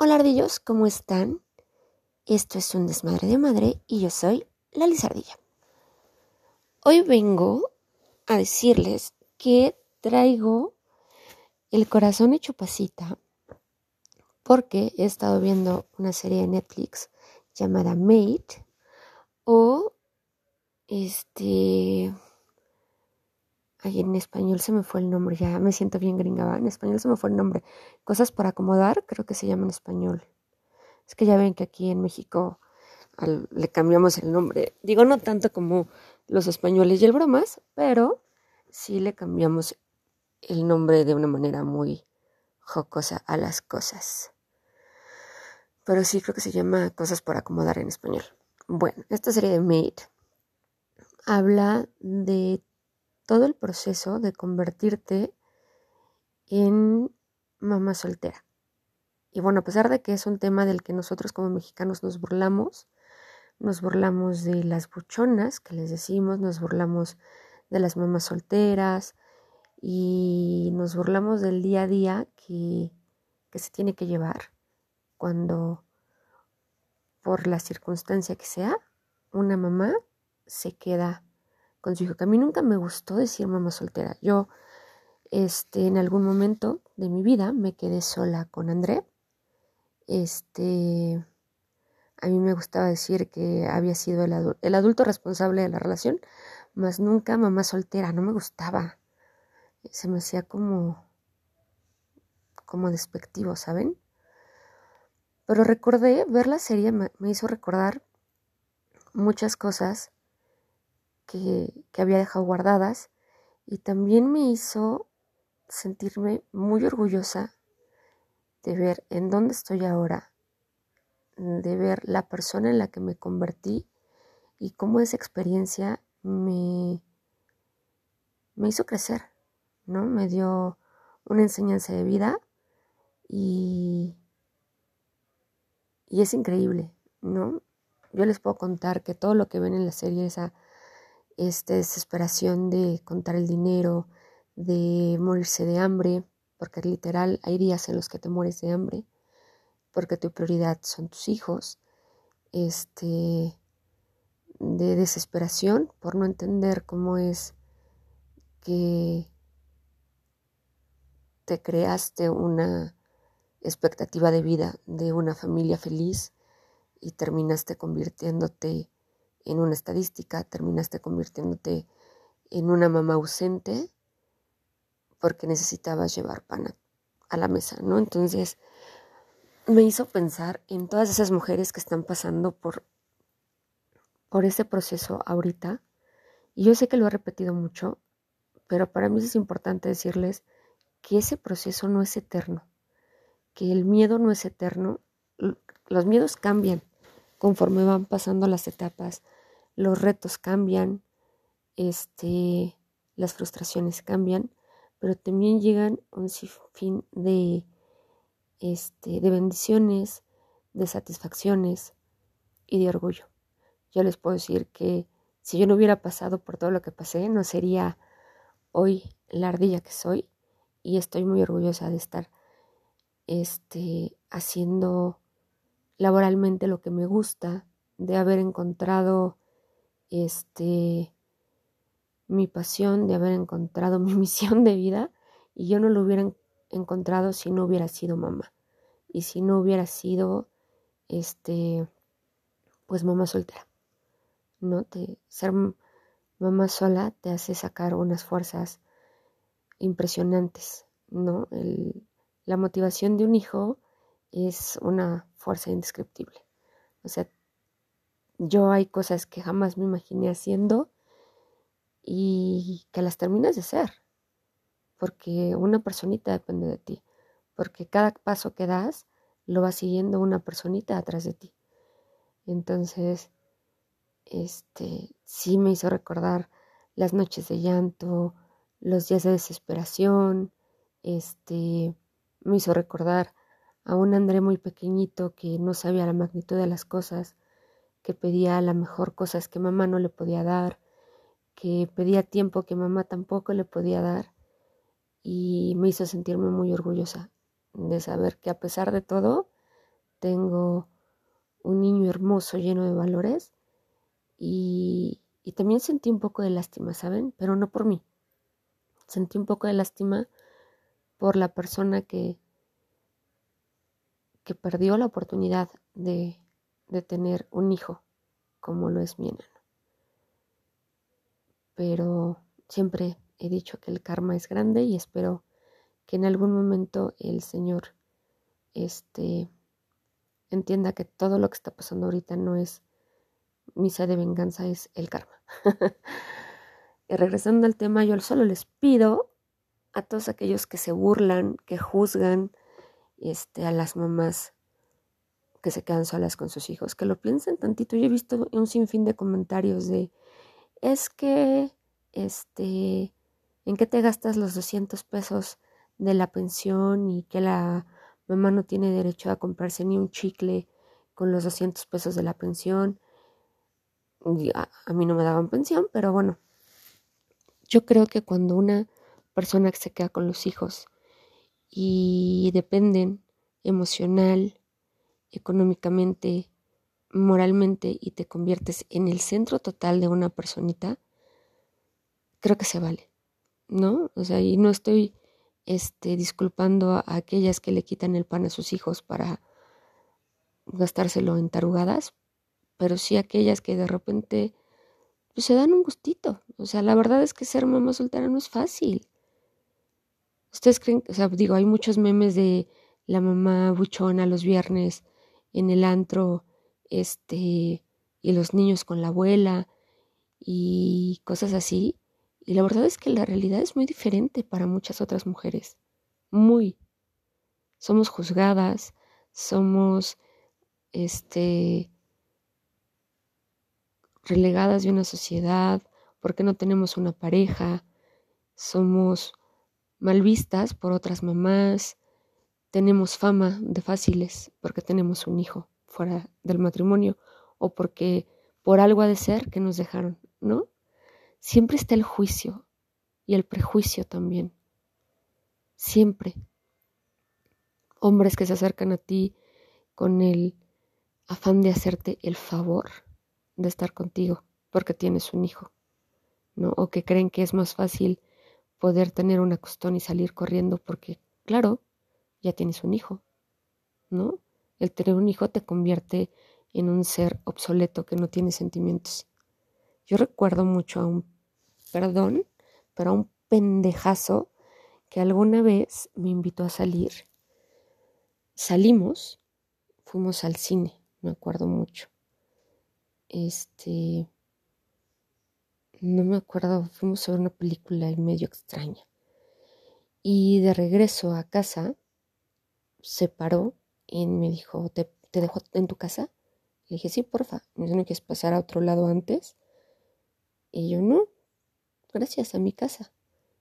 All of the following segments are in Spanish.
Hola ardillos, ¿cómo están? Esto es un desmadre de madre y yo soy la Lizardilla. Hoy vengo a decirles que traigo el corazón hecho pasita porque he estado viendo una serie de Netflix llamada Mate o este Ay, en español se me fue el nombre, ya me siento bien gringaba. En español se me fue el nombre. Cosas por acomodar, creo que se llama en español. Es que ya ven que aquí en México le cambiamos el nombre. Digo, no tanto como los españoles y el bromas, pero sí le cambiamos el nombre de una manera muy jocosa a las cosas. Pero sí creo que se llama Cosas por acomodar en español. Bueno, esta serie de Made habla de todo el proceso de convertirte en mamá soltera. Y bueno, a pesar de que es un tema del que nosotros como mexicanos nos burlamos, nos burlamos de las buchonas que les decimos, nos burlamos de las mamás solteras y nos burlamos del día a día que, que se tiene que llevar cuando por la circunstancia que sea, una mamá se queda con su hijo, que a mí nunca me gustó decir mamá soltera. Yo, este, en algún momento de mi vida me quedé sola con André. Este, a mí me gustaba decir que había sido el, el adulto responsable de la relación, más nunca mamá soltera, no me gustaba. Se me hacía como, como despectivo, ¿saben? Pero recordé, ver la serie me hizo recordar muchas cosas que, había dejado guardadas y también me hizo sentirme muy orgullosa de ver en dónde estoy ahora, de ver la persona en la que me convertí y cómo esa experiencia me, me hizo crecer, ¿no? Me dio una enseñanza de vida y, y es increíble, ¿no? Yo les puedo contar que todo lo que ven en la serie, esa esta desesperación de contar el dinero, de morirse de hambre, porque literal hay días en los que te mueres de hambre, porque tu prioridad son tus hijos, este, de desesperación por no entender cómo es que te creaste una expectativa de vida de una familia feliz y terminaste convirtiéndote en una estadística, terminaste convirtiéndote en una mamá ausente porque necesitabas llevar pan a la mesa, ¿no? Entonces me hizo pensar en todas esas mujeres que están pasando por, por ese proceso ahorita. Y yo sé que lo he repetido mucho, pero para mí es importante decirles que ese proceso no es eterno, que el miedo no es eterno, los miedos cambian conforme van pasando las etapas, los retos cambian, este, las frustraciones cambian, pero también llegan un sinfín de, este, de bendiciones, de satisfacciones y de orgullo. Yo les puedo decir que si yo no hubiera pasado por todo lo que pasé, no sería hoy la ardilla que soy y estoy muy orgullosa de estar este, haciendo laboralmente lo que me gusta, de haber encontrado este, mi pasión, de haber encontrado mi misión de vida y yo no lo hubiera encontrado si no hubiera sido mamá y si no hubiera sido, este, pues mamá soltera. ¿No? Te, ser mamá sola te hace sacar unas fuerzas impresionantes, ¿no? El, la motivación de un hijo es una fuerza indescriptible. O sea, yo hay cosas que jamás me imaginé haciendo y que las terminas de hacer, porque una personita depende de ti, porque cada paso que das lo va siguiendo una personita atrás de ti. Entonces, este, sí me hizo recordar las noches de llanto, los días de desesperación, este, me hizo recordar a un André muy pequeñito que no sabía la magnitud de las cosas, que pedía a lo mejor cosas que mamá no le podía dar, que pedía tiempo que mamá tampoco le podía dar y me hizo sentirme muy orgullosa de saber que a pesar de todo tengo un niño hermoso lleno de valores y, y también sentí un poco de lástima, ¿saben? Pero no por mí. Sentí un poco de lástima por la persona que, que perdió la oportunidad de, de tener un hijo como lo es mi enano. Pero siempre he dicho que el karma es grande y espero que en algún momento el Señor este, entienda que todo lo que está pasando ahorita no es misa de venganza, es el karma. y regresando al tema, yo solo les pido a todos aquellos que se burlan, que juzgan este, a las mamás que se quedan solas con sus hijos, que lo piensen tantito. Yo he visto un sinfín de comentarios de, es que, este, ¿en qué te gastas los 200 pesos de la pensión y que la mamá no tiene derecho a comprarse ni un chicle con los 200 pesos de la pensión? A, a mí no me daban pensión, pero bueno, yo creo que cuando una persona que se queda con los hijos y dependen emocional, económicamente, moralmente y te conviertes en el centro total de una personita, creo que se vale, ¿no? O sea, y no estoy este, disculpando a aquellas que le quitan el pan a sus hijos para gastárselo en tarugadas, pero sí aquellas que de repente pues, se dan un gustito. O sea, la verdad es que ser mamá soltera no es fácil. Ustedes creen, o sea, digo, hay muchos memes de la mamá buchona los viernes en el antro, este, y los niños con la abuela y cosas así. Y la verdad es que la realidad es muy diferente para muchas otras mujeres. Muy. Somos juzgadas, somos, este, relegadas de una sociedad, porque no tenemos una pareja, somos mal vistas por otras mamás, tenemos fama de fáciles porque tenemos un hijo fuera del matrimonio o porque por algo ha de ser que nos dejaron, ¿no? Siempre está el juicio y el prejuicio también. Siempre. Hombres que se acercan a ti con el afán de hacerte el favor de estar contigo porque tienes un hijo, ¿no? O que creen que es más fácil poder tener una costón y salir corriendo porque, claro, ya tienes un hijo, ¿no? El tener un hijo te convierte en un ser obsoleto que no tiene sentimientos. Yo recuerdo mucho a un, perdón, pero a un pendejazo que alguna vez me invitó a salir. Salimos, fuimos al cine, me acuerdo mucho. Este, no me acuerdo, fuimos a ver una película medio extraña. Y de regreso a casa, se paró y me dijo, ¿te, te dejo en tu casa? Le dije, sí, porfa. Me ¿no quieres pasar a otro lado antes? Y yo, no, gracias a mi casa.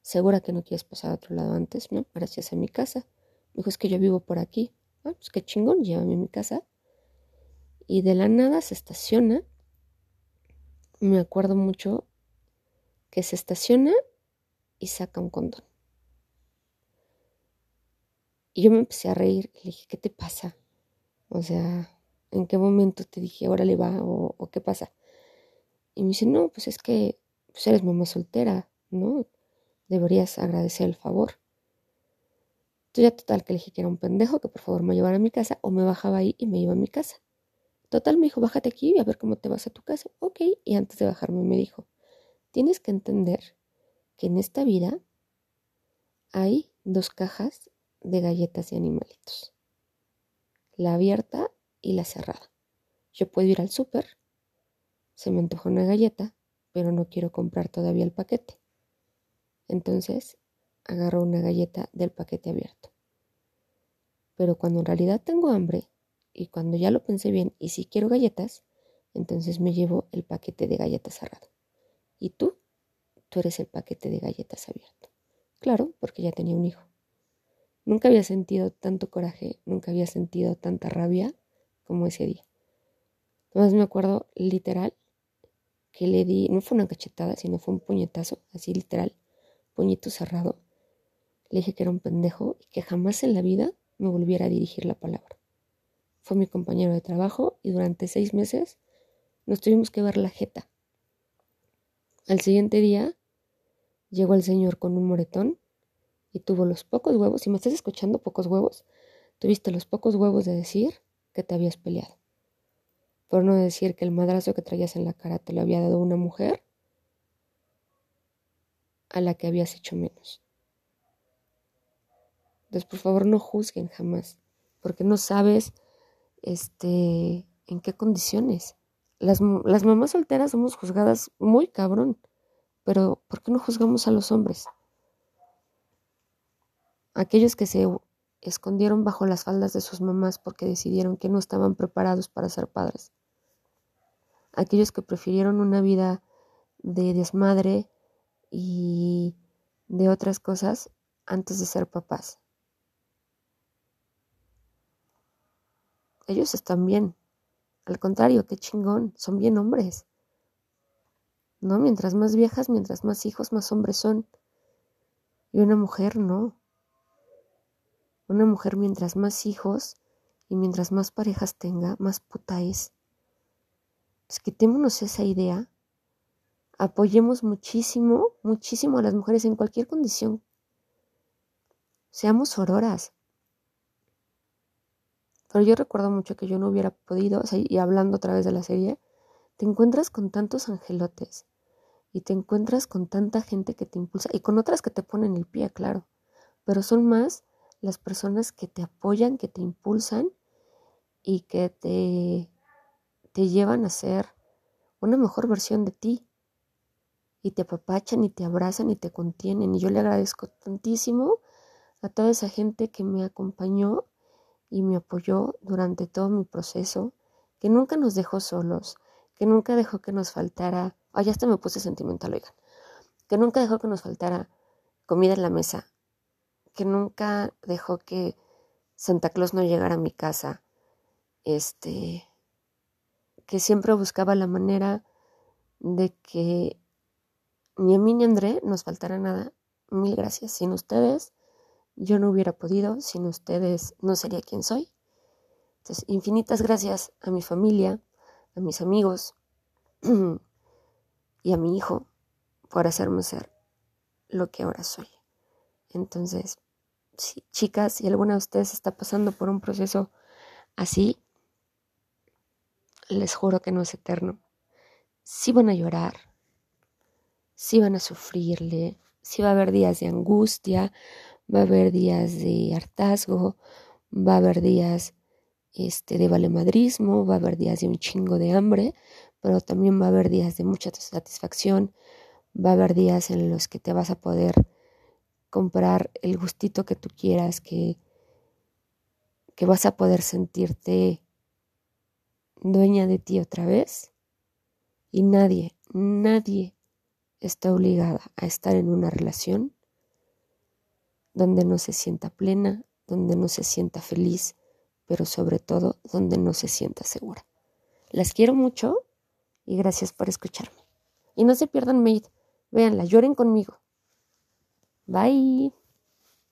¿Segura que no quieres pasar a otro lado antes? No, gracias a mi casa. Me dijo, es que yo vivo por aquí. Ah, pues qué chingón, llévame a mi casa. Y de la nada se estaciona. Me acuerdo mucho que se estaciona y saca un condón. Y yo me empecé a reír le dije, ¿qué te pasa? O sea, ¿en qué momento te dije, órale va o, o qué pasa? Y me dice, no, pues es que pues eres mamá soltera, ¿no? Deberías agradecer el favor. Entonces ya total que le dije que era un pendejo, que por favor me llevara a mi casa o me bajaba ahí y me iba a mi casa. Total me dijo, bájate aquí y a ver cómo te vas a tu casa. Ok, y antes de bajarme me dijo, Tienes que entender que en esta vida hay dos cajas de galletas y animalitos. La abierta y la cerrada. Yo puedo ir al súper, se me antoja una galleta, pero no quiero comprar todavía el paquete. Entonces agarro una galleta del paquete abierto. Pero cuando en realidad tengo hambre y cuando ya lo pensé bien y si quiero galletas, entonces me llevo el paquete de galletas cerrado. ¿Y tú? Tú eres el paquete de galletas abierto. Claro, porque ya tenía un hijo. Nunca había sentido tanto coraje, nunca había sentido tanta rabia como ese día. Además me acuerdo literal que le di, no fue una cachetada, sino fue un puñetazo, así literal, puñito cerrado. Le dije que era un pendejo y que jamás en la vida me volviera a dirigir la palabra. fue mi compañero de trabajo y durante seis meses nos tuvimos que ver la jeta. Al siguiente día llegó el señor con un moretón y tuvo los pocos huevos, si me estás escuchando pocos huevos, tuviste los pocos huevos de decir que te habías peleado. Por no decir que el madrazo que traías en la cara te lo había dado una mujer a la que habías hecho menos. Entonces, por favor, no juzguen jamás, porque no sabes este, en qué condiciones. Las, las mamás solteras somos juzgadas muy cabrón, pero ¿por qué no juzgamos a los hombres? Aquellos que se escondieron bajo las faldas de sus mamás porque decidieron que no estaban preparados para ser padres. Aquellos que prefirieron una vida de desmadre y de otras cosas antes de ser papás. Ellos están bien, al contrario, qué chingón, son bien hombres. ¿No? Mientras más viejas, mientras más hijos, más hombres son. Y una mujer no. Una mujer mientras más hijos y mientras más parejas tenga, más puta es. Pues quitémonos esa idea. Apoyemos muchísimo, muchísimo a las mujeres en cualquier condición. Seamos auroras. Pero yo recuerdo mucho que yo no hubiera podido, y hablando a través de la serie, te encuentras con tantos angelotes y te encuentras con tanta gente que te impulsa y con otras que te ponen el pie, claro. Pero son más las personas que te apoyan, que te impulsan y que te, te llevan a ser una mejor versión de ti. Y te apapachan y te abrazan y te contienen. Y yo le agradezco tantísimo a toda esa gente que me acompañó y me apoyó durante todo mi proceso, que nunca nos dejó solos, que nunca dejó que nos faltara, ay, ya hasta me puse sentimental, oigan, que nunca dejó que nos faltara comida en la mesa, que nunca dejó que Santa Claus no llegara a mi casa, este, que siempre buscaba la manera de que ni a mí ni a André nos faltara nada. Mil gracias. Sin ustedes yo no hubiera podido, sin ustedes no sería quien soy. Entonces, infinitas gracias a mi familia, a mis amigos y a mi hijo por hacerme ser lo que ahora soy. Entonces, chicas, si alguna de ustedes está pasando por un proceso así, les juro que no es eterno. Sí van a llorar, sí van a sufrirle, sí va a haber días de angustia, va a haber días de hartazgo, va a haber días este, de valemadrismo, va a haber días de un chingo de hambre, pero también va a haber días de mucha satisfacción, va a haber días en los que te vas a poder comprar el gustito que tú quieras, que, que vas a poder sentirte dueña de ti otra vez. Y nadie, nadie está obligada a estar en una relación donde no se sienta plena, donde no se sienta feliz, pero sobre todo donde no se sienta segura. Las quiero mucho y gracias por escucharme. Y no se pierdan Made, véanla, lloren conmigo. Bye.